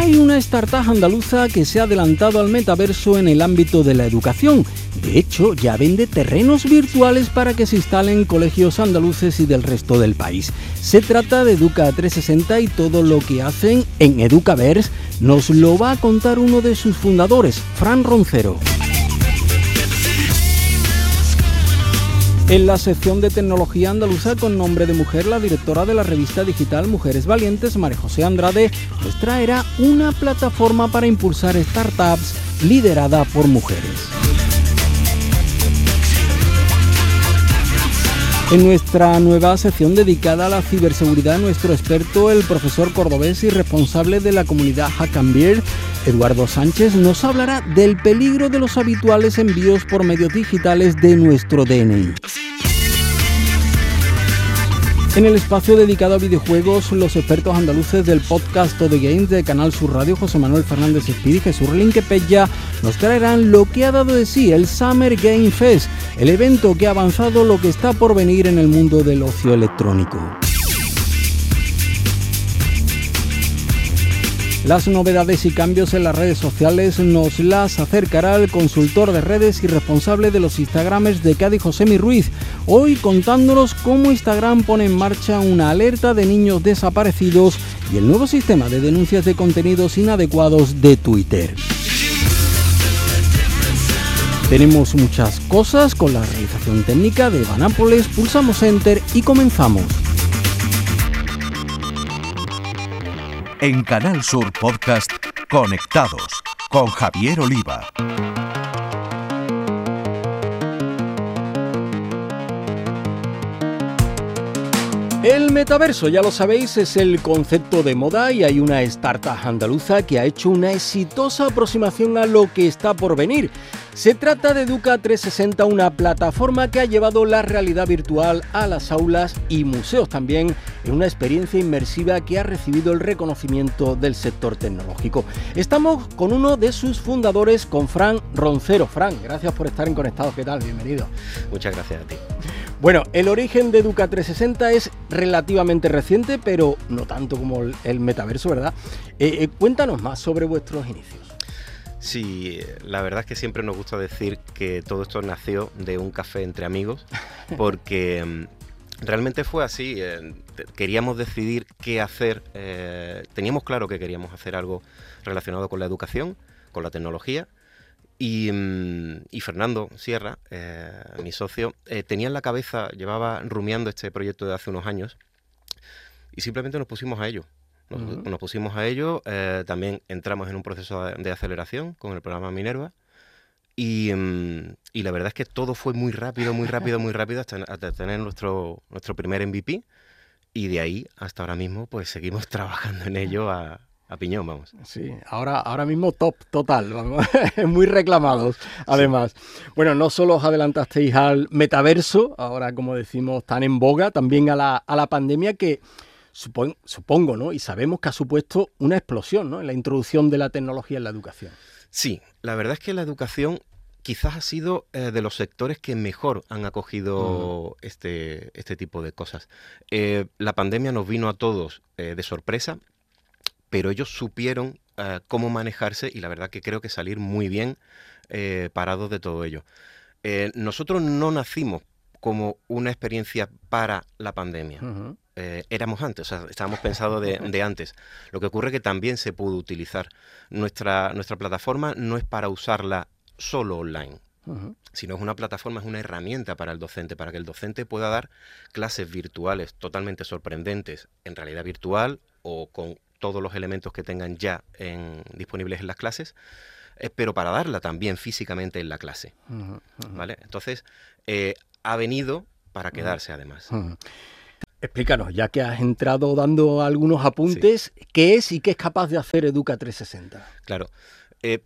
Hay una startup andaluza que se ha adelantado al metaverso en el ámbito de la educación. De hecho, ya vende terrenos virtuales para que se instalen colegios andaluces y del resto del país. Se trata de Educa 360 y todo lo que hacen en Educaverse nos lo va a contar uno de sus fundadores, Fran Roncero. En la sección de tecnología andaluza con nombre de mujer, la directora de la revista digital Mujeres Valientes, María José Andrade, nos traerá una plataforma para impulsar startups liderada por mujeres. En nuestra nueva sección dedicada a la ciberseguridad, nuestro experto, el profesor cordobés y responsable de la comunidad Hackambir, Eduardo Sánchez, nos hablará del peligro de los habituales envíos por medios digitales de nuestro DNI. En el espacio dedicado a videojuegos, los expertos andaluces del podcast The Games de Canal Sur Radio, José Manuel Fernández Espíritu y Jesús Linquepella, nos traerán lo que ha dado de sí el Summer Game Fest, el evento que ha avanzado lo que está por venir en el mundo del ocio electrónico. Las novedades y cambios en las redes sociales nos las acercará el consultor de redes y responsable de los Instagramers de Cádiz, Josemi Ruiz, hoy contándonos cómo Instagram pone en marcha una alerta de niños desaparecidos y el nuevo sistema de denuncias de contenidos inadecuados de Twitter. Tenemos muchas cosas con la realización técnica de Banápoles, pulsamos Enter y comenzamos. En Canal Sur Podcast Conectados con Javier Oliva. El metaverso, ya lo sabéis, es el concepto de moda y hay una startup andaluza que ha hecho una exitosa aproximación a lo que está por venir. Se trata de Educa 360, una plataforma que ha llevado la realidad virtual a las aulas y museos también en una experiencia inmersiva que ha recibido el reconocimiento del sector tecnológico. Estamos con uno de sus fundadores, con Fran Roncero. Fran, gracias por estar en Conectados. ¿Qué tal? Bienvenido. Muchas gracias a ti. Bueno, el origen de Educa 360 es relativamente reciente, pero no tanto como el, metaverso, ¿verdad? Eh, eh, cuéntanos más sobre vuestros inicios. Sí, la verdad es que siempre nos gusta decir que todo esto nació de un café entre amigos, porque mm, realmente fue así. Eh, queríamos decidir qué hacer, teníamos claro que queríamos hacer algo relacionado con la educación, con la tecnología, y, Fernando Sierra, eh, mi socio, eh, tenía en la cabeza, llevaba rumiando este proyecto de hace unos años y simplemente nos pusimos a ello. Nos, pusimos a ello, eh, también entramos en un proceso de, aceleración con el programa Minerva mm, y, la verdad es que todo fue muy rápido, muy rápido, muy rápido hasta, hasta tener nuestro, nuestro primer MVP y de ahí hasta ahora mismo pues seguimos trabajando en ello a, a piñón, vamos. Sí, ahora, ahora mismo top total, vamos, muy reclamados, además. Bueno, no solo os adelantasteis al metaverso, ahora como decimos tan en boga, también a la, a la pandemia que supongo, ¿no? Y sabemos que ha supuesto una explosión, ¿no? En la introducción de la tecnología en la educación. Sí, la verdad es que la educación quizás ha sido eh, de los sectores que mejor han acogido este, este tipo de cosas. Eh, la pandemia nos vino a todos eh, de sorpresa pero ellos supieron cómo manejarse y la verdad que creo que salir muy bien parados de todo ello. Nosotros no nacimos como una experiencia para la pandemia. Éramos antes, o sea, estábamos pensados de, antes. Lo que ocurre es que también se pudo utilizar. Nuestra, nuestra plataforma no es para usarla solo online, sino es una plataforma, es una herramienta para el docente, para que el docente pueda dar clases virtuales totalmente sorprendentes en realidad virtual o con todos los elementos que tengan ya disponibles en las clases, eh, pero para darla también físicamente en la clase. ¿vale? Entonces, eh, ha venido para quedarse además. Explícanos, ya que has entrado dando algunos apuntes, ¿qué es y qué es capaz de hacer Educa 360? Claro. Eh,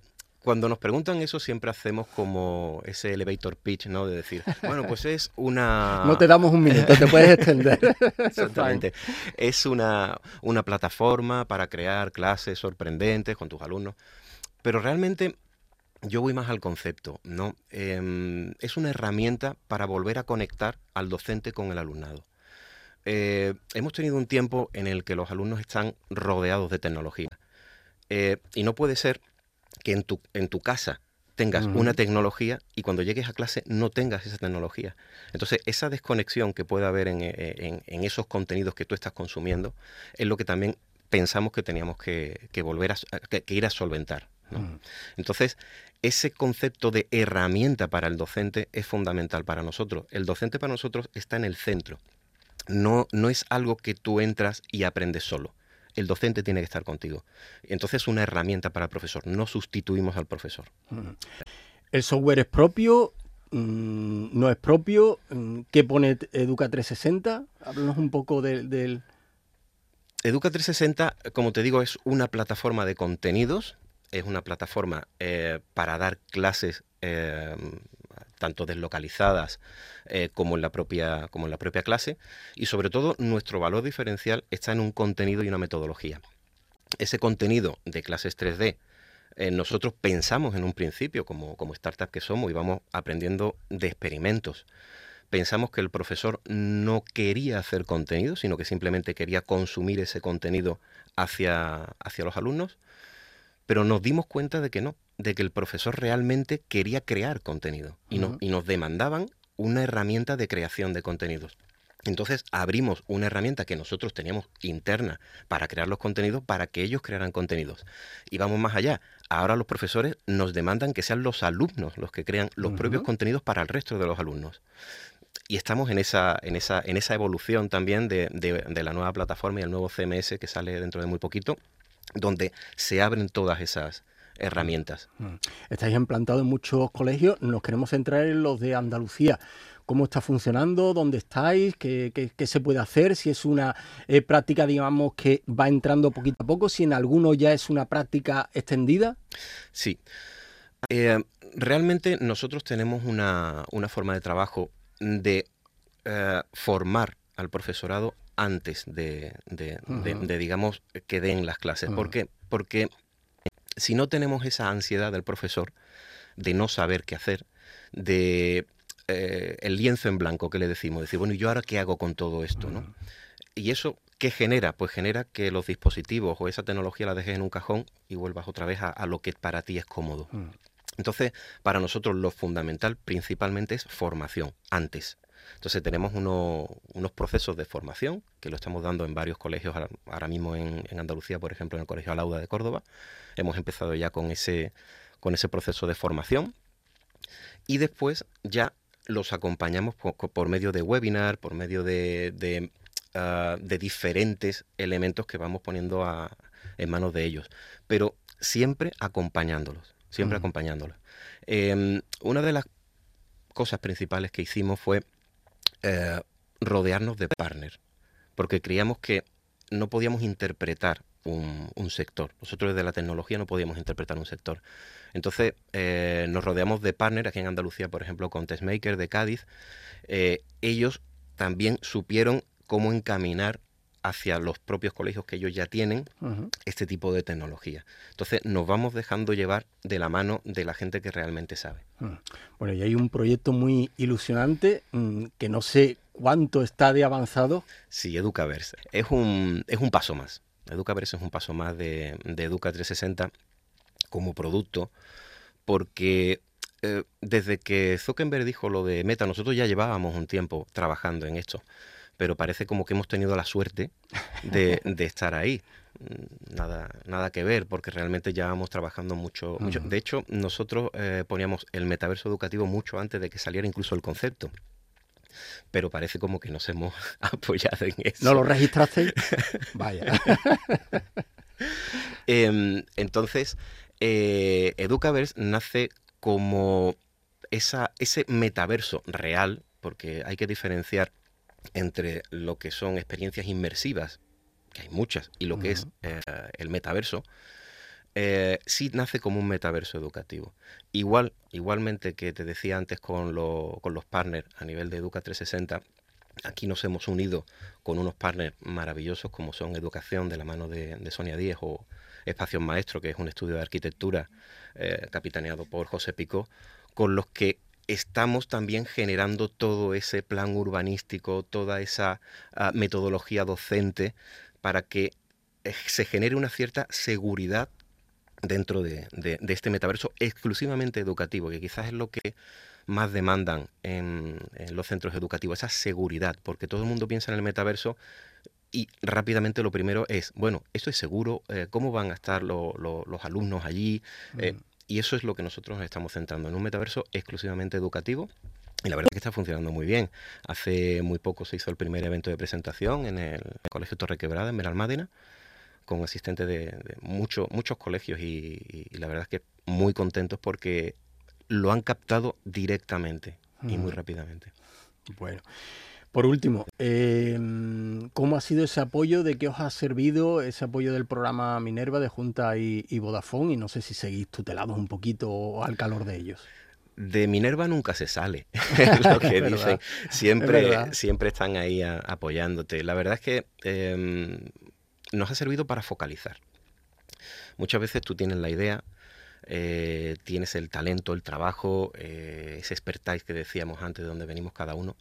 cuando nos preguntan eso siempre hacemos como ese elevator pitch, ¿no? De decir, bueno, pues es una... No te damos un minuto, te puedes extender. Exactamente. Es una, una plataforma para crear clases sorprendentes con tus alumnos. Pero realmente yo voy más al concepto, ¿no? Em, es una herramienta para volver a conectar al docente con el alumnado. Eh, hemos tenido un tiempo en el que los alumnos están rodeados de tecnología. Eh, y no puede ser que en tu, en tu casa tengas una tecnología y cuando llegues a clase no tengas esa tecnología. Entonces, esa desconexión que puede haber en, eh, esos contenidos que tú estás consumiendo es lo que también pensamos que teníamos que, volver a ir a solventar. Entonces, ese concepto de herramienta para el docente es fundamental para nosotros. El docente para nosotros está en el centro. No, no es algo que tú entras y aprendes solo el docente tiene que estar contigo. Entonces es una herramienta para el profesor, no sustituimos al profesor. ¿El software es propio? Mm, ¿No es propio? Mm, ¿Qué pone Educa 360? Háblanos un poco del... Educa 360, como te digo, es una plataforma de contenidos, es una plataforma eh, para dar clases eh, tanto deslocalizadas eh, como, en la propia, como en la propia clase, y sobre todo nuestro valor diferencial está en un contenido y una metodología. Ese contenido de clases 3D, eh, nosotros pensamos en un principio, como, como startup que somos, y vamos aprendiendo de experimentos. Pensamos que el profesor no quería hacer contenido, sino que simplemente quería consumir ese contenido hacia, hacia los alumnos, pero nos dimos cuenta de que no, de que el profesor realmente quería crear contenido y, y nos demandaban una herramienta de creación de contenidos. Entonces abrimos una herramienta que nosotros teníamos interna para crear los contenidos para que ellos crearan contenidos. Y vamos más allá. Ahora los profesores nos demandan que sean los alumnos los que crean los propios contenidos para el resto de los alumnos. Y estamos en esa, en esa, en esa evolución también de, de la nueva plataforma y el nuevo CMS que sale dentro de muy poquito, donde se abren todas esas, herramientas. Mm. Estáis implantados en muchos colegios, nos queremos centrar en los de Andalucía. ¿Cómo está funcionando? ¿Dónde estáis? ¿Qué, se puede hacer? Si es una eh, práctica, digamos, que va entrando poquito a poco, si en alguno ya es una práctica extendida. Sí. Eh, realmente nosotros tenemos una, forma de trabajo de eh, formar al profesorado antes de, digamos, que den las clases. ¿Por qué? Porque si no tenemos esa ansiedad del profesor de no saber qué hacer, de eh, el lienzo en blanco que le decimos, decir, bueno, ¿y yo ahora qué hago con todo esto? ¿no? Y eso, ¿qué genera? Pues genera que los dispositivos o esa tecnología la dejes en un cajón y vuelvas otra vez a, lo que para ti es cómodo. Mm. Entonces, para nosotros lo fundamental principalmente es formación, antes. Entonces tenemos unos procesos de formación que lo estamos dando en varios colegios ahora mismo en, Andalucía, por ejemplo en el Colegio Alauda de Córdoba. Hemos empezado ya con ese, con ese proceso de formación y después ya los acompañamos por, medio de webinar, por medio de, ah, diferentes elementos que vamos poniendo en manos de ellos, pero siempre acompañándolos, siempre acompañándolos. Em, una de las cosas principales que hicimos fue eh, rodearnos de partners, porque creíamos que no podíamos interpretar un, sector. Nosotros desde la tecnología no podíamos interpretar un sector. Entonces eh, nos rodeamos de partners, aquí en Andalucía, por ejemplo, con Testmaker de Cádiz. Eh, ellos también supieron cómo encaminar hacia los propios colegios que ellos ya tienen este tipo de tecnología. Entonces nos vamos dejando llevar de la mano de la gente que realmente sabe. Bueno, y hay un proyecto muy ilusionante mm, que no sé cuánto está de avanzado. Sí, Educaverse. Es un, es un paso más. Educaverse es un paso más de, Educa 360 como producto, porque eh, desde que Zuckerberg dijo lo de Meta, nosotros ya llevábamos un tiempo trabajando en esto pero parece como que hemos tenido la suerte de, estar ahí. Mm, nada, nada que ver, porque realmente ya vamos trabajando mucho. De hecho, nosotros eh, poníamos el metaverso educativo mucho antes de que saliera incluso el concepto. Pero parece como que nos hemos apoyado en eso. ¿No lo registraste? Vaya. Em, entonces, eh, Educaverse nace como esa, ese metaverso real, porque hay que diferenciar entre lo que son experiencias inmersivas, que hay muchas, y lo que es eh, el metaverso, eh, sí nace como un metaverso educativo. Igual, igualmente que te decía antes con, con los partners a nivel de Educa 360, aquí nos hemos unido con unos partners maravillosos como son Educación de la mano de, Sonia Díez o Espacio Maestro, que es un estudio de arquitectura eh, capitaneado por José Picó, con los que estamos también generando todo ese plan urbanístico, toda esa ah, metodología docente para que eh, se genere una cierta seguridad dentro de, este metaverso exclusivamente educativo, que quizás es lo que más demandan en, los centros educativos, esa seguridad, porque todo el mundo piensa en el metaverso y rápidamente lo primero es, bueno, ¿esto es seguro? Eh, ¿Cómo van a estar los alumnos allí? Eh, y eso es lo que nosotros nos estamos centrando, en un metaverso exclusivamente educativo. Y la verdad es que está funcionando muy bien. Hace muy poco se hizo el primer evento de presentación en el Colegio Torre Quebrada, en Benalmádena, con asistentes de, muchos colegios y, la verdad es que muy contentos porque lo han captado directamente y muy rápidamente. Bueno. Por último, em, ¿cómo ha sido ese apoyo? ¿De qué os ha servido ese apoyo del programa Minerva de Junta y, Vodafone? Y no sé si seguís tutelados un poquito al calor de ellos de Minerva nunca se sale, es lo que dicen. Siempre, siempre están ahí apoyándote. La verdad es que em, nos ha servido para focalizar. Muchas veces tú tienes la idea, eh, tienes el talento, el trabajo, eh, ese expertise que decíamos antes de donde venimos cada uno,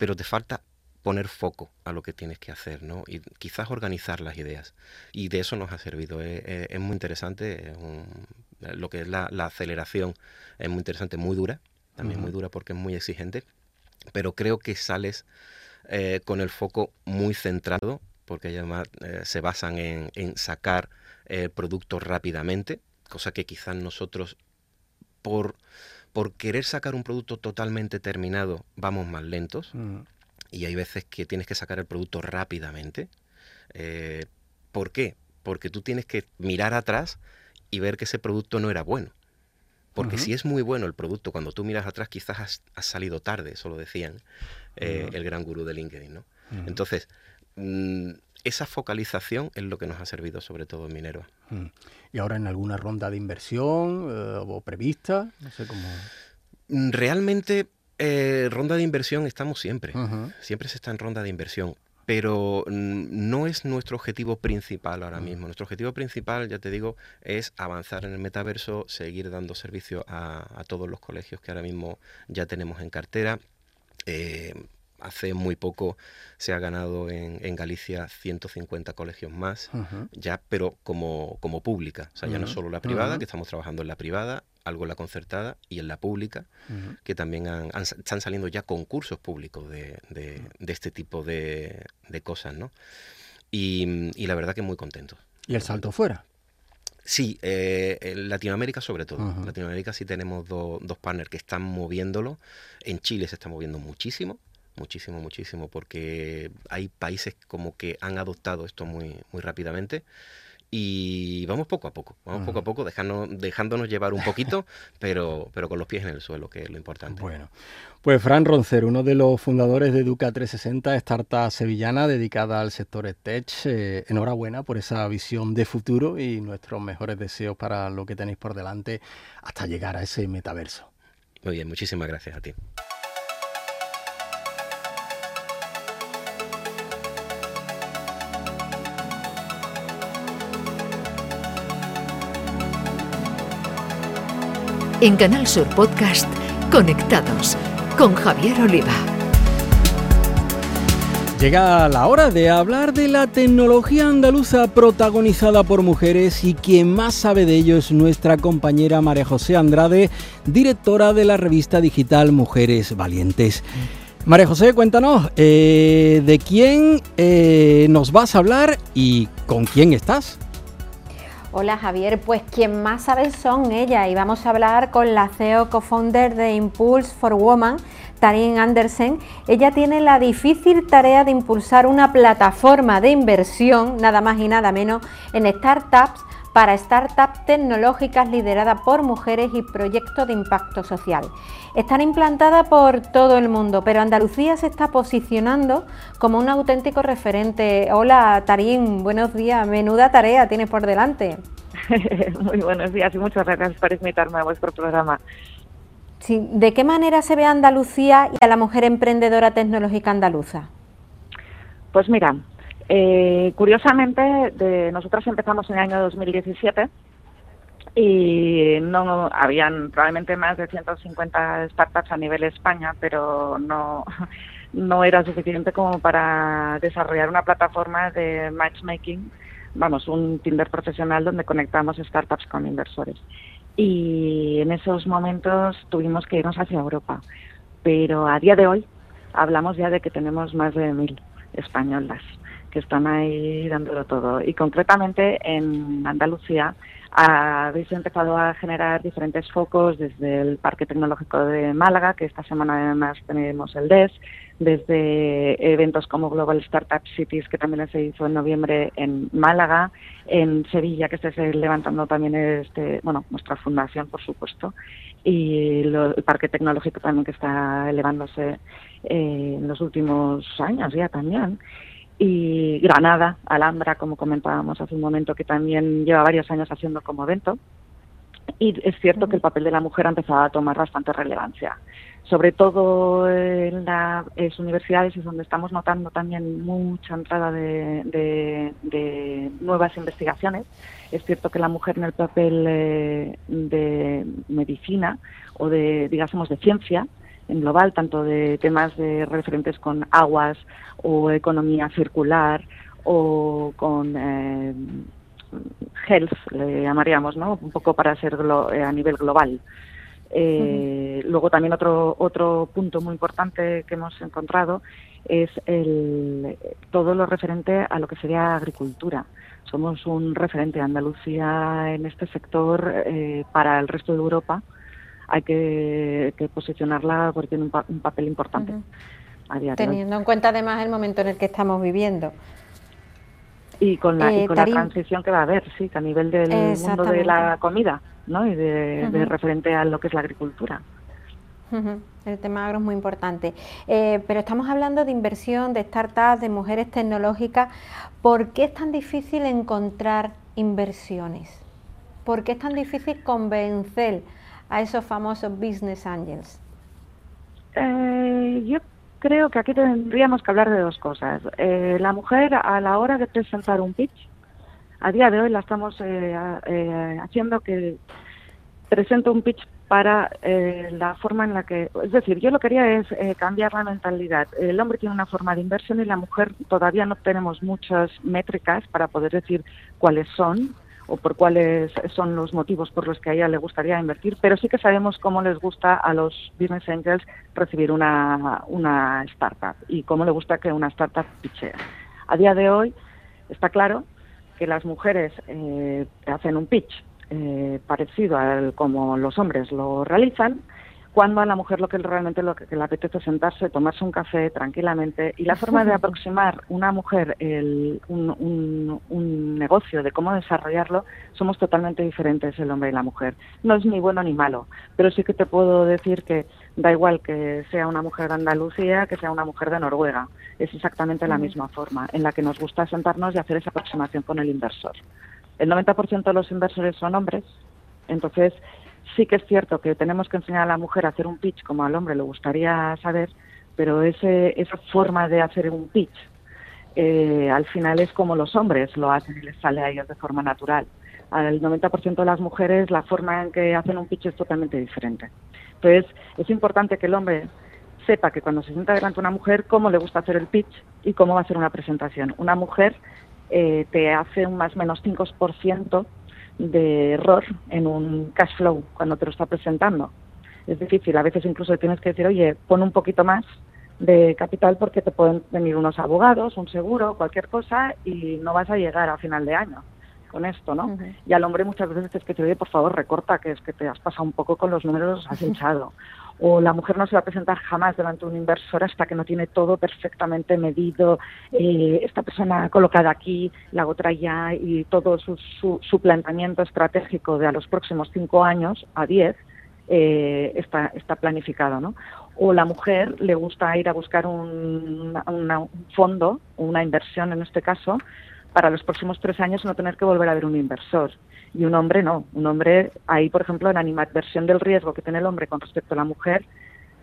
pero te falta poner foco a lo que tienes que hacer, ¿no? Y quizás organizar las ideas. Y de eso nos ha servido. Eh, eh, es muy interesante, lo que es la, aceleración es muy interesante, muy dura, también muy dura porque es muy exigente, pero creo que sales eh, con el foco muy centrado, porque además se basan en, sacar productos rápidamente, cosa que quizás nosotros por por querer sacar un producto totalmente terminado vamos más lentos mm. y hay veces que tienes que sacar el producto rápidamente. Eh, ¿Por qué? Porque tú tienes que mirar atrás y ver que ese producto no era bueno. Porque si es muy bueno el producto, cuando tú miras atrás quizás has, salido tarde, eso lo decían eh, el gran gurú de LinkedIn. ¿no? Entonces, mm, esa focalización es lo que nos ha servido sobre todo en Minerva. Mm. ¿Y ahora en alguna ronda de inversión eh, o prevista? No sé cómo... Mm, realmente, eh, ronda de inversión estamos siempre. Siempre se está en ronda de inversión. Pero mm, no es nuestro objetivo principal ahora mismo. Nuestro objetivo principal, ya te digo, es avanzar en el metaverso, seguir dando servicio a, todos los colegios que ahora mismo ya tenemos en cartera. Eh, hace muy poco se ha ganado en, Galicia 150 colegios más, ya, pero como, como pública. O sea, ya no solo la privada, que estamos trabajando en la privada, algo en la concertada y en la pública, que también están saliendo ya concursos públicos de, este tipo de, cosas, ¿no? Y, la verdad que muy contento. ¿Y el salto fuera? Sí, eh, en Latinoamérica sobre todo. En Latinoamérica sí tenemos dos partners que están moviéndolo. En Chile se está moviendo muchísimo muchísimo, muchísimo, porque hay países como que han adoptado esto muy, muy rápidamente. Y vamos poco a poco, vamos poco a poco, dejándonos, dejándonos llevar un poquito, pero, pero con los pies en el suelo, que es lo importante. Bueno, pues Fran Roncer, uno de los fundadores de Educa 360, startup sevillana dedicada al sector tech. Eh, enhorabuena por esa visión de futuro y nuestros mejores deseos para lo que tenéis por delante hasta llegar a ese metaverso. Muy bien, muchísimas gracias a ti. En Canal Sur Podcast, Conectados con Javier Oliva. Llega la hora de hablar de la tecnología andaluza protagonizada por mujeres y quien más sabe de ello es nuestra compañera María José Andrade, directora de la revista digital Mujeres Valientes. María José, cuéntanos, eh, ¿de quién eh, nos vas a hablar y con quién estás? Hola Javier, pues quien más sabe son ella y vamos a hablar con la CEO co-founder de Impulse for Women, Tarin Andersen. Ella tiene la difícil tarea de impulsar una plataforma de inversión, nada más y nada menos, en startups para startups tecnológicas lideradas por mujeres y proyectos de impacto social. Están implantadas por todo el mundo, pero Andalucía se está posicionando como un auténtico referente. Hola Tarín, buenos días, menuda tarea tienes por delante. Muy buenos días y muchas gracias por invitarme a vuestro programa. Sí, ¿De qué manera se ve Andalucía y a la mujer emprendedora tecnológica andaluza? Pues mira, eh, curiosamente, de, nosotras empezamos en el año 2017 y no habían probablemente más de 150 startups a nivel España, pero no no era suficiente como para desarrollar una plataforma de matchmaking, vamos, un Tinder profesional donde conectamos startups con inversores. Y en esos momentos tuvimos que irnos hacia Europa. Pero a día de hoy hablamos ya de que tenemos más de mil españolas que están ahí dándolo todo. Y concretamente en Andalucía habéis empezado a generar diferentes focos desde el Parque Tecnológico de Málaga, que esta semana además tenemos el DES, desde eventos como Global Startup Cities, que también se hizo en noviembre en Málaga, en Sevilla, que está levantando también este, bueno, nuestra fundación, por supuesto, y el Parque Tecnológico también que está elevándose eh, en los últimos años ya también y Granada, Alhambra, como comentábamos hace un momento, que también lleva varios años haciendo como evento. Y es cierto que el papel de la mujer ha empezado a tomar bastante relevancia. Sobre todo en las universidades es donde estamos notando también mucha entrada de, nuevas investigaciones. Es cierto que la mujer en el papel eh, de medicina o de, digamos, de ciencia, en global, tanto de temas de referentes con aguas o economía circular o con eh, health, le llamaríamos, ¿no? Un poco para ser eh, a nivel global. Eh, luego también otro otro punto muy importante que hemos encontrado es el, todo lo referente a lo que sería agricultura. Somos un referente Andalucía en este sector para el resto de Europa hay que, posicionarla porque tiene un, papel importante. Teniendo en cuenta además el momento en el que estamos viviendo. Y con la, eh, transición que va a haber, sí, que a nivel del mundo de la comida, ¿no? Y de, referente a lo que es la agricultura. El tema agro es muy importante. Eh, pero estamos hablando de inversión, de startups, de mujeres tecnológicas. ¿Por qué es tan difícil encontrar inversiones? ¿Por qué es tan difícil convencer a esos famosos business angels? Eh, yo creo que aquí tendríamos que hablar de dos cosas. Eh, la mujer a la hora de presentar un pitch, a día de hoy la estamos eh, haciendo que presente un pitch para la forma en la que, es decir, yo lo que quería es cambiar la mentalidad. El hombre tiene una forma de inversión y la mujer todavía no tenemos muchas métricas para poder decir cuáles son o por cuáles son los motivos por los que a ella le gustaría invertir, pero sí que sabemos cómo les gusta a los business angels recibir una, una startup y cómo le gusta que una startup pitchee. A día de hoy está claro que las mujeres eh, hacen un pitch eh, parecido al como los hombres lo realizan, cuando a la mujer lo que realmente lo que, le apetece es sentarse, tomarse un café tranquilamente. Y la forma de aproximar una mujer el, un, un, negocio, de cómo desarrollarlo, somos totalmente diferentes el hombre y la mujer. No es ni bueno ni malo, pero sí que te puedo decir que da igual que sea una mujer de Andalucía que sea una mujer de Noruega. Es exactamente la misma forma en la que nos gusta sentarnos y hacer esa aproximación con el inversor. El 90% de los inversores son hombres, entonces Sí que es cierto que tenemos que enseñar a la mujer a hacer un pitch como al hombre le gustaría saber, pero ese, esa forma de hacer un pitch eh, al final es como los hombres lo hacen y les sale a ellos de forma natural. Al 90% de las mujeres la forma en que hacen un pitch es totalmente diferente. Entonces es importante que el hombre sepa que cuando se sienta delante de una mujer cómo le gusta hacer el pitch y cómo va a hacer una presentación. Una mujer eh, te hace un más o menos 5% de error en un cash flow cuando te lo está presentando. Es difícil, a veces incluso tienes que decir, oye, pon un poquito más de capital porque te pueden venir unos abogados, un seguro, cualquier cosa y no vas a llegar a final de año con esto, ¿no? Y al hombre muchas veces te que te oye, por favor, recorta, que es que te has pasado un poco con los números, has hinchado o la mujer no se va a presentar jamás delante de un inversor hasta que no tiene todo perfectamente medido, eh, esta persona colocada aquí, la otra allá y todo su, su, planteamiento estratégico de a los próximos cinco años a diez eh, está, está planificado, ¿no? O la mujer le gusta ir a buscar un, un fondo, una inversión en este caso, para los próximos tres años no tener que volver a ver un inversor y un hombre no. Un hombre, ahí, por ejemplo, la animadversión del riesgo que tiene el hombre con respecto a la mujer,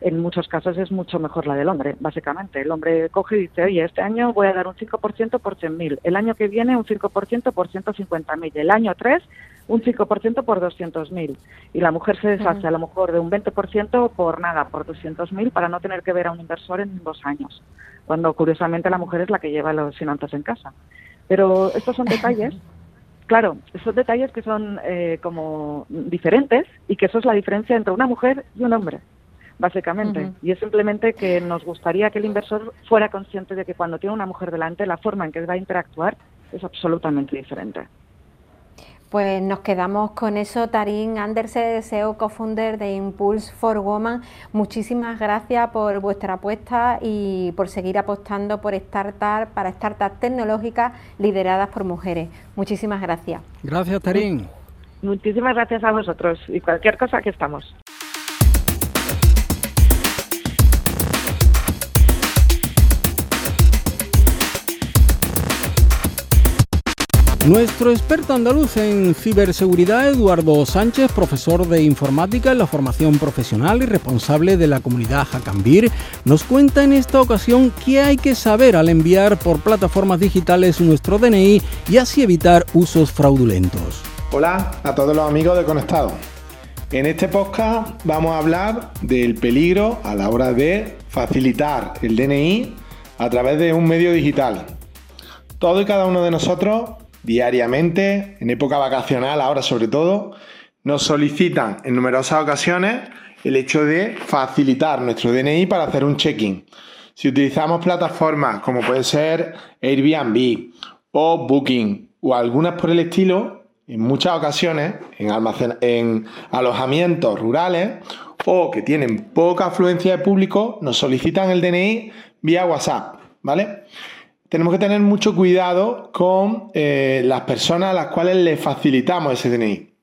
en muchos casos es mucho mejor la del hombre, básicamente. El hombre coge y dice, oye, este año voy a dar un 5% por 100.000, el año que viene un 5% por 150.000, el año 3 un 5% por 200.000 y la mujer se deshace a lo mejor de un 20% por nada, por 200.000 para no tener que ver a un inversor en dos años, cuando curiosamente la mujer es la que lleva los finanzas en casa. Pero estos son detalles Claro, son detalles que son eh, como diferentes y que eso es la diferencia entre una mujer y un hombre, básicamente. Y es simplemente que nos gustaría que el inversor fuera consciente de que cuando tiene una mujer delante, la forma en que va a interactuar es absolutamente diferente. Pues nos quedamos con eso, Tarín Andersen, CEO co-founder de Impulse for Woman. Muchísimas gracias por vuestra apuesta y por seguir apostando por startups, para startups tecnológicas lideradas por mujeres. Muchísimas gracias. Gracias, Tarín. Muchísimas gracias a vosotros y cualquier cosa que estamos. Nuestro experto andaluz en ciberseguridad, Eduardo Sánchez, profesor de informática en la formación profesional y responsable de la comunidad Hackambir, nos cuenta en esta ocasión qué hay que saber al enviar por plataformas digitales nuestro DNI y así evitar usos fraudulentos. Hola a todos los amigos de Conectado. En este podcast vamos a hablar del peligro a la hora de facilitar el DNI a través de un medio digital. Todo y cada uno de nosotros diariamente, en época vacacional ahora sobre todo, nos solicitan en numerosas ocasiones el hecho de facilitar nuestro DNI para hacer un check-in. Si utilizamos plataformas como puede ser Airbnb o Booking o algunas por el estilo, en muchas ocasiones en, en alojamientos rurales o que tienen poca afluencia de público, nos solicitan el DNI vía WhatsApp, ¿vale? Tenemos que tener mucho cuidado con eh, las personas a las cuales le facilitamos ese DNI.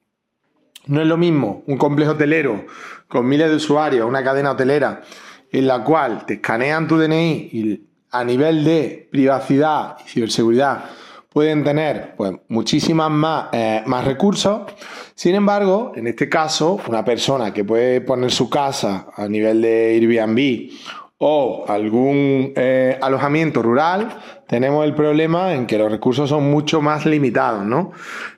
No es lo mismo un complejo hotelero con miles de usuarios, una cadena hotelera, en la cual te escanean tu DNI y a nivel de privacidad y ciberseguridad pueden tener pues, muchísimas más, eh, más recursos. Sin embargo, en este caso, una persona que puede poner su casa a nivel de Airbnb o algún eh, alojamiento rural, tenemos el problema en que los recursos son mucho más limitados, ¿no?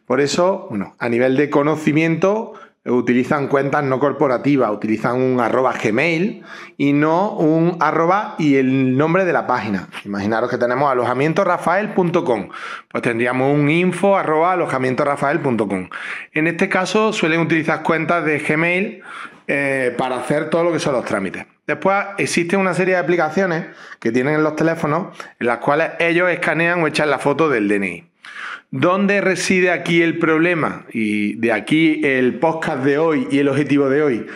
Por eso, bueno, a nivel de conocimiento, utilizan cuentas no corporativas, utilizan un arroba Gmail y no un arroba y el nombre de la página. Imaginaros que tenemos alojamientorafael.com, pues tendríamos un info arroba alojamientorafael.com. En este caso suelen utilizar cuentas de Gmail eh, para hacer todo lo que son los trámites. Después existe una serie de aplicaciones que tienen en los teléfonos en las cuales ellos escanean o echan la foto del DNI. ¿Dónde reside aquí el problema? Y de aquí el podcast de hoy y el objetivo de hoy.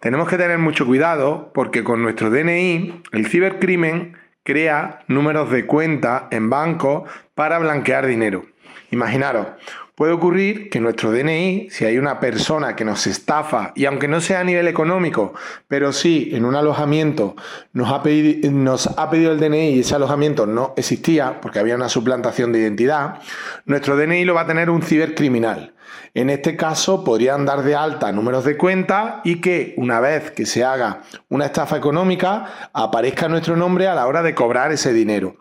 Tenemos que tener mucho cuidado porque con nuestro DNI el cibercrimen crea números de cuenta en bancos para blanquear dinero. Imaginaros, Puede ocurrir que nuestro DNI, si hay una persona que nos estafa, y aunque no sea a nivel económico, pero sí en un alojamiento nos ha, pedido, nos ha pedido el DNI y ese alojamiento no existía porque había una suplantación de identidad, nuestro DNI lo va a tener un cibercriminal. En este caso podrían dar de alta números de cuenta y que una vez que se haga una estafa económica aparezca nuestro nombre a la hora de cobrar ese dinero.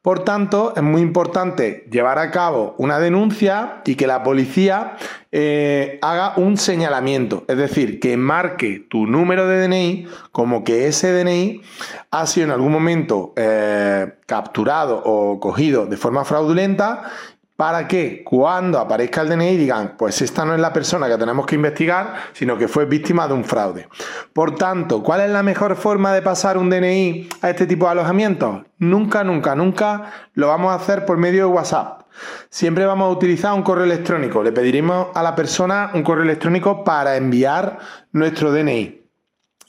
Por tanto, es muy importante llevar a cabo una denuncia y que la policía eh, haga un señalamiento, es decir, que marque tu número de DNI como que ese DNI ha sido en algún momento eh, capturado o cogido de forma fraudulenta para que cuando aparezca el DNI digan, pues esta no es la persona que tenemos que investigar, sino que fue víctima de un fraude. Por tanto, ¿cuál es la mejor forma de pasar un DNI a este tipo de alojamientos? Nunca, nunca, nunca lo vamos a hacer por medio de WhatsApp. Siempre vamos a utilizar un correo electrónico. Le pediremos a la persona un correo electrónico para enviar nuestro DNI.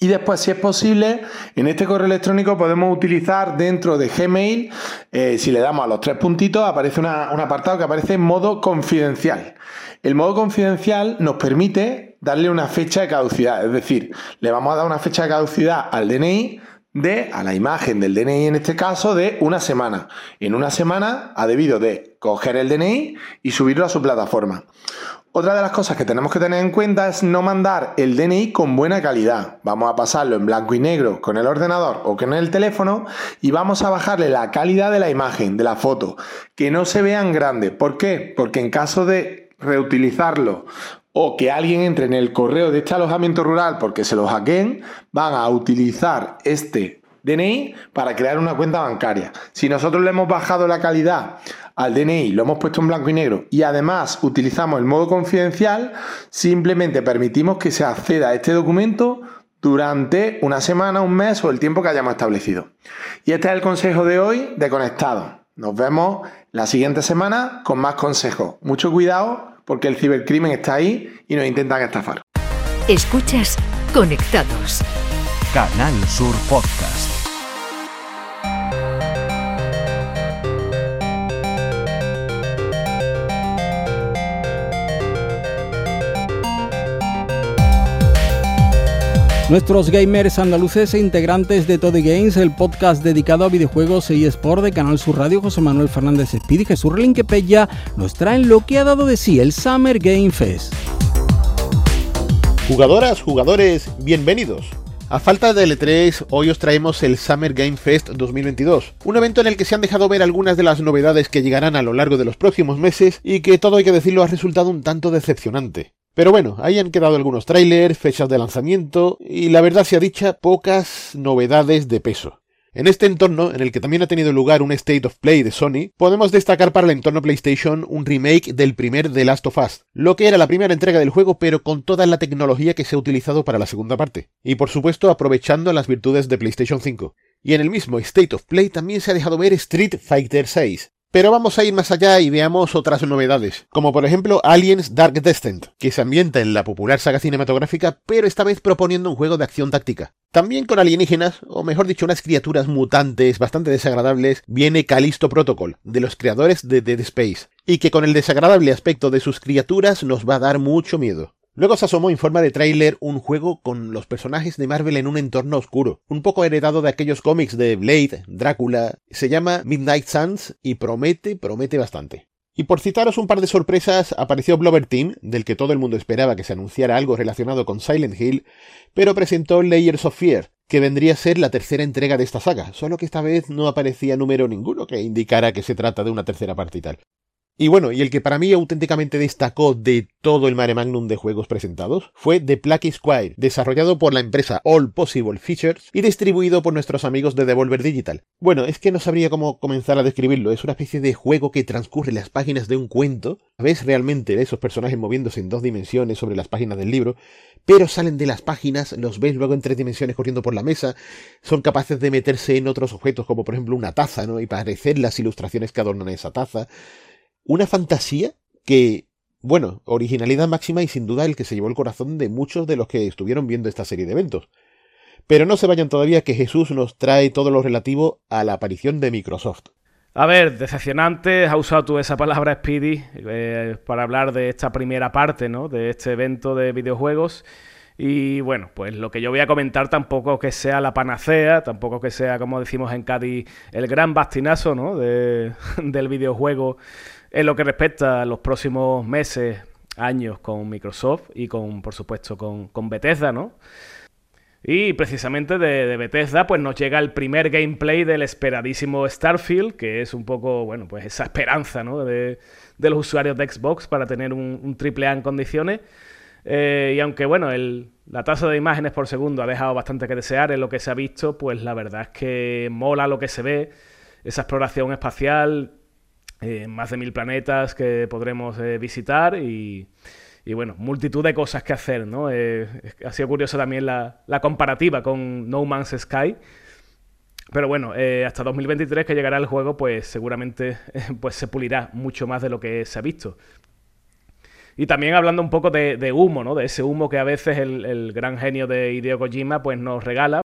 Y después, si es posible, en este correo electrónico podemos utilizar dentro de Gmail, eh, si le damos a los tres puntitos, aparece un apartado que aparece en modo confidencial. El modo confidencial nos permite darle una fecha de caducidad, es decir, le vamos a dar una fecha de caducidad al DNI de, a la imagen del DNI en este caso, de una semana. En una semana ha debido de coger el DNI y subirlo a su plataforma. Otra de las cosas que tenemos que tener en cuenta es no mandar el DNI con buena calidad. Vamos a pasarlo en blanco y negro con el ordenador o con el teléfono y vamos a bajarle la calidad de la imagen, de la foto, que no se vean grande. ¿Por qué? Porque en caso de reutilizarlo o que alguien entre en el correo de este alojamiento rural porque se lo hackeen, van a utilizar este DNI para crear una cuenta bancaria. Si nosotros le hemos bajado la calidad al DNI, lo hemos puesto en blanco y negro y además utilizamos el modo confidencial, simplemente permitimos que se acceda a este documento durante una semana, un mes o el tiempo que hayamos establecido. Y este es el consejo de hoy de Conectado. Nos vemos la siguiente semana con más consejos. Mucho cuidado porque el cibercrimen está ahí y nos intentan estafar. Escuchas Conectados. Canal Sur Podcast. Nuestros gamers andaluces e integrantes de Toddy Games, el podcast dedicado a videojuegos y Sport de Canal Sur Radio, José Manuel Fernández Speed y Jesús Relinquepella, nos traen lo que ha dado de sí el Summer Game Fest. Jugadoras, jugadores, bienvenidos. A falta de L3, hoy os traemos el Summer Game Fest 2022, un evento en el que se han dejado ver algunas de las novedades que llegarán a lo largo de los próximos meses y que todo hay que decirlo ha resultado un tanto decepcionante. Pero bueno, ahí han quedado algunos trailers, fechas de lanzamiento y la verdad sea dicha, pocas novedades de peso. En este entorno, en el que también ha tenido lugar un State of Play de Sony, podemos destacar para el entorno PlayStation un remake del primer The Last of Us, lo que era la primera entrega del juego pero con toda la tecnología que se ha utilizado para la segunda parte, y por supuesto aprovechando las virtudes de PlayStation 5. Y en el mismo State of Play también se ha dejado ver Street Fighter VI, pero vamos a ir más allá y veamos otras novedades, como por ejemplo Aliens Dark Descent, que se ambienta en la popular saga cinematográfica, pero esta vez proponiendo un juego de acción táctica. También con alienígenas, o mejor dicho, unas criaturas mutantes bastante desagradables, viene Callisto Protocol, de los creadores de Dead Space, y que con el desagradable aspecto de sus criaturas nos va a dar mucho miedo. Luego se asomó en forma de tráiler un juego con los personajes de Marvel en un entorno oscuro, un poco heredado de aquellos cómics de Blade, Drácula, se llama Midnight Suns y promete, promete bastante. Y por citaros un par de sorpresas, apareció Blover Team, del que todo el mundo esperaba que se anunciara algo relacionado con Silent Hill, pero presentó Layers of Fear, que vendría a ser la tercera entrega de esta saga, solo que esta vez no aparecía número ninguno que indicara que se trata de una tercera parte y tal. Y bueno, y el que para mí auténticamente destacó de todo el mare magnum de juegos presentados fue The Plague Squire, desarrollado por la empresa All Possible Features y distribuido por nuestros amigos de Devolver Digital. Bueno, es que no sabría cómo comenzar a describirlo, es una especie de juego que transcurre las páginas de un cuento, ves realmente esos personajes moviéndose en dos dimensiones sobre las páginas del libro, pero salen de las páginas, los ves luego en tres dimensiones corriendo por la mesa, son capaces de meterse en otros objetos como por ejemplo una taza, ¿no? Y parecer las ilustraciones que adornan esa taza una fantasía que, bueno, originalidad máxima y sin duda el que se llevó el corazón de muchos de los que estuvieron viendo esta serie de eventos. Pero no se vayan todavía que Jesús nos trae todo lo relativo a la aparición de Microsoft. A ver, decepcionante, has usado tú esa palabra Speedy eh, para hablar de esta primera parte, ¿no? De este evento de videojuegos. Y bueno, pues lo que yo voy a comentar tampoco que sea la panacea, tampoco que sea, como decimos en Cádiz, el gran bastinazo, ¿no? De, del videojuego en lo que respecta a los próximos meses, años con Microsoft y con, por supuesto, con, con Bethesda, ¿no? Y precisamente de, Bethesda, pues nos llega el primer gameplay del esperadísimo Starfield, que es un poco, bueno, pues esa esperanza, ¿no? De, los usuarios de Xbox para tener un, triple A en condiciones. Eh, y aunque, bueno, el, la tasa de imágenes por segundo ha dejado bastante que desear en lo que se ha visto, pues la verdad es que mola lo que se ve, esa exploración espacial, eh, más de mil planetas que podremos eh, visitar y, bueno, multitud de cosas que hacer, ¿no? Eh, ha sido curioso también la, comparativa con No Man's Sky. Pero bueno, hasta 2023 que llegará el juego, pues seguramente pues se pulirá mucho más de lo que se ha visto. Y también hablando un poco de, humo, ¿no? De ese humo que a veces el, el, gran genio de Hideo Kojima pues nos regala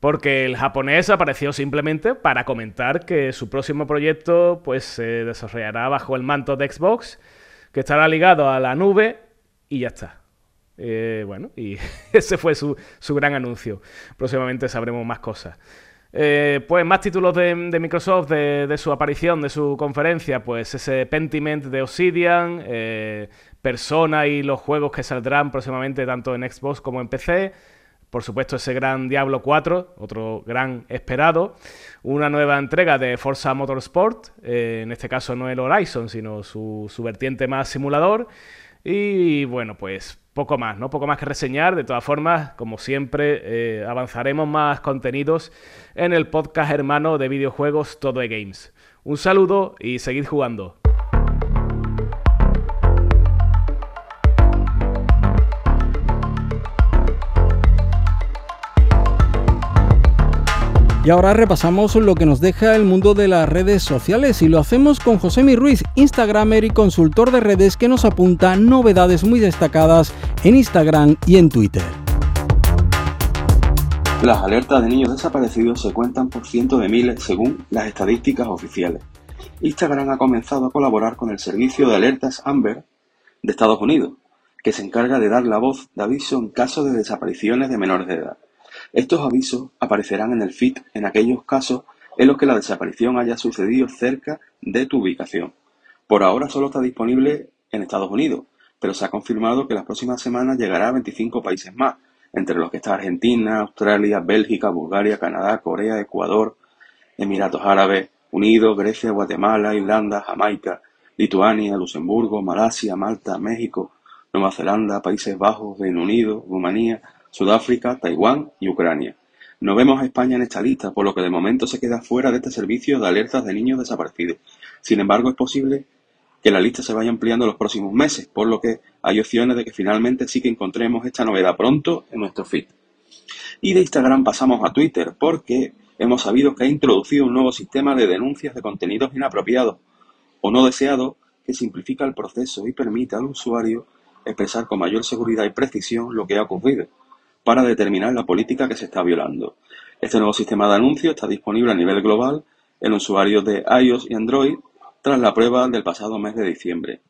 porque el japonés apareció simplemente para comentar que su próximo proyecto pues se desarrollará bajo el manto de Xbox, que estará ligado a la nube y ya está. Eh, bueno, y ese fue su, gran anuncio. Próximamente sabremos más cosas. Eh, pues más títulos de, Microsoft, de, su aparición, de su conferencia, pues ese Pentiment de Obsidian, Persona y los juegos que saldrán próximamente tanto en Xbox como en PC. Por supuesto, ese gran Diablo 4, otro gran esperado. Una nueva entrega de Forza Motorsport, eh, en este caso no el Horizon, sino su, vertiente más simulador. Y bueno, pues poco más, ¿no? Poco más que reseñar. De todas formas, como siempre, eh, avanzaremos más contenidos en el podcast hermano de videojuegos Todo de Games. Un saludo y seguid jugando. Y ahora repasamos lo que nos deja el mundo de las redes sociales y lo hacemos con José Mi Ruiz, Instagramer y consultor de redes que nos apunta novedades muy destacadas en Instagram y en Twitter. Las alertas de niños desaparecidos se cuentan por cientos de miles según las estadísticas oficiales. Instagram ha comenzado a colaborar con el servicio de alertas Amber de Estados Unidos, que se encarga de dar la voz de aviso en caso de desapariciones de menores de edad. Estos avisos aparecerán en el feed en aquellos casos en los que la desaparición haya sucedido cerca de tu ubicación. Por ahora solo está disponible en Estados Unidos, pero se ha confirmado que las próximas semanas llegará a 25 países más, entre los que está Argentina, Australia, Bélgica, Bulgaria, Canadá, Corea, Ecuador, Emiratos Árabes Unidos, Grecia, Guatemala, Irlanda, Jamaica, Lituania, Luxemburgo, Malasia, Malta, México, Nueva Zelanda, Países Bajos, Reino Unido, Rumanía, Sudáfrica, Taiwán y Ucrania. No vemos a España en esta lista, por lo que de momento se queda fuera de este servicio de alertas de niños desaparecidos. Sin embargo, es posible que la lista se vaya ampliando los próximos meses, por lo que hay opciones de que finalmente sí que encontremos esta novedad pronto en nuestro feed. Y de Instagram pasamos a Twitter, porque hemos sabido que ha introducido un nuevo sistema de denuncias de contenidos inapropiados o no deseados que simplifica el proceso y permite al usuario expresar con mayor seguridad y precisión lo que ha ocurrido para determinar la política que se está violando. Este nuevo sistema de anuncios está disponible a nivel global en usuarios de iOS y Android tras la prueba del pasado mes de diciembre.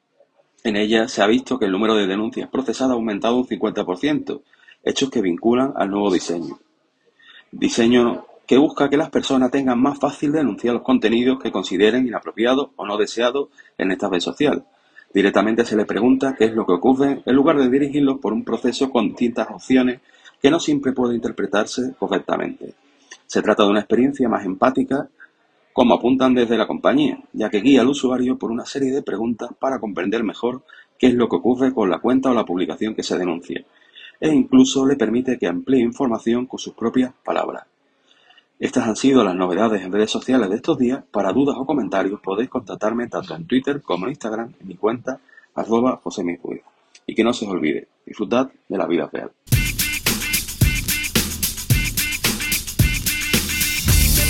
En ella se ha visto que el número de denuncias procesadas ha aumentado un 50%, hechos que vinculan al nuevo diseño. Diseño que busca que las personas tengan más fácil denunciar los contenidos que consideren inapropiados o no deseados en esta red social. Directamente se le pregunta qué es lo que ocurre en lugar de dirigirlos por un proceso con distintas opciones que no siempre puede interpretarse correctamente. Se trata de una experiencia más empática, como apuntan desde la compañía, ya que guía al usuario por una serie de preguntas para comprender mejor qué es lo que ocurre con la cuenta o la publicación que se denuncia, e incluso le permite que amplíe información con sus propias palabras. Estas han sido las novedades en redes sociales de estos días. Para dudas o comentarios podéis contactarme tanto en Twitter como en Instagram en mi cuenta arroba José Y que no se os olvide, disfrutad de la vida real.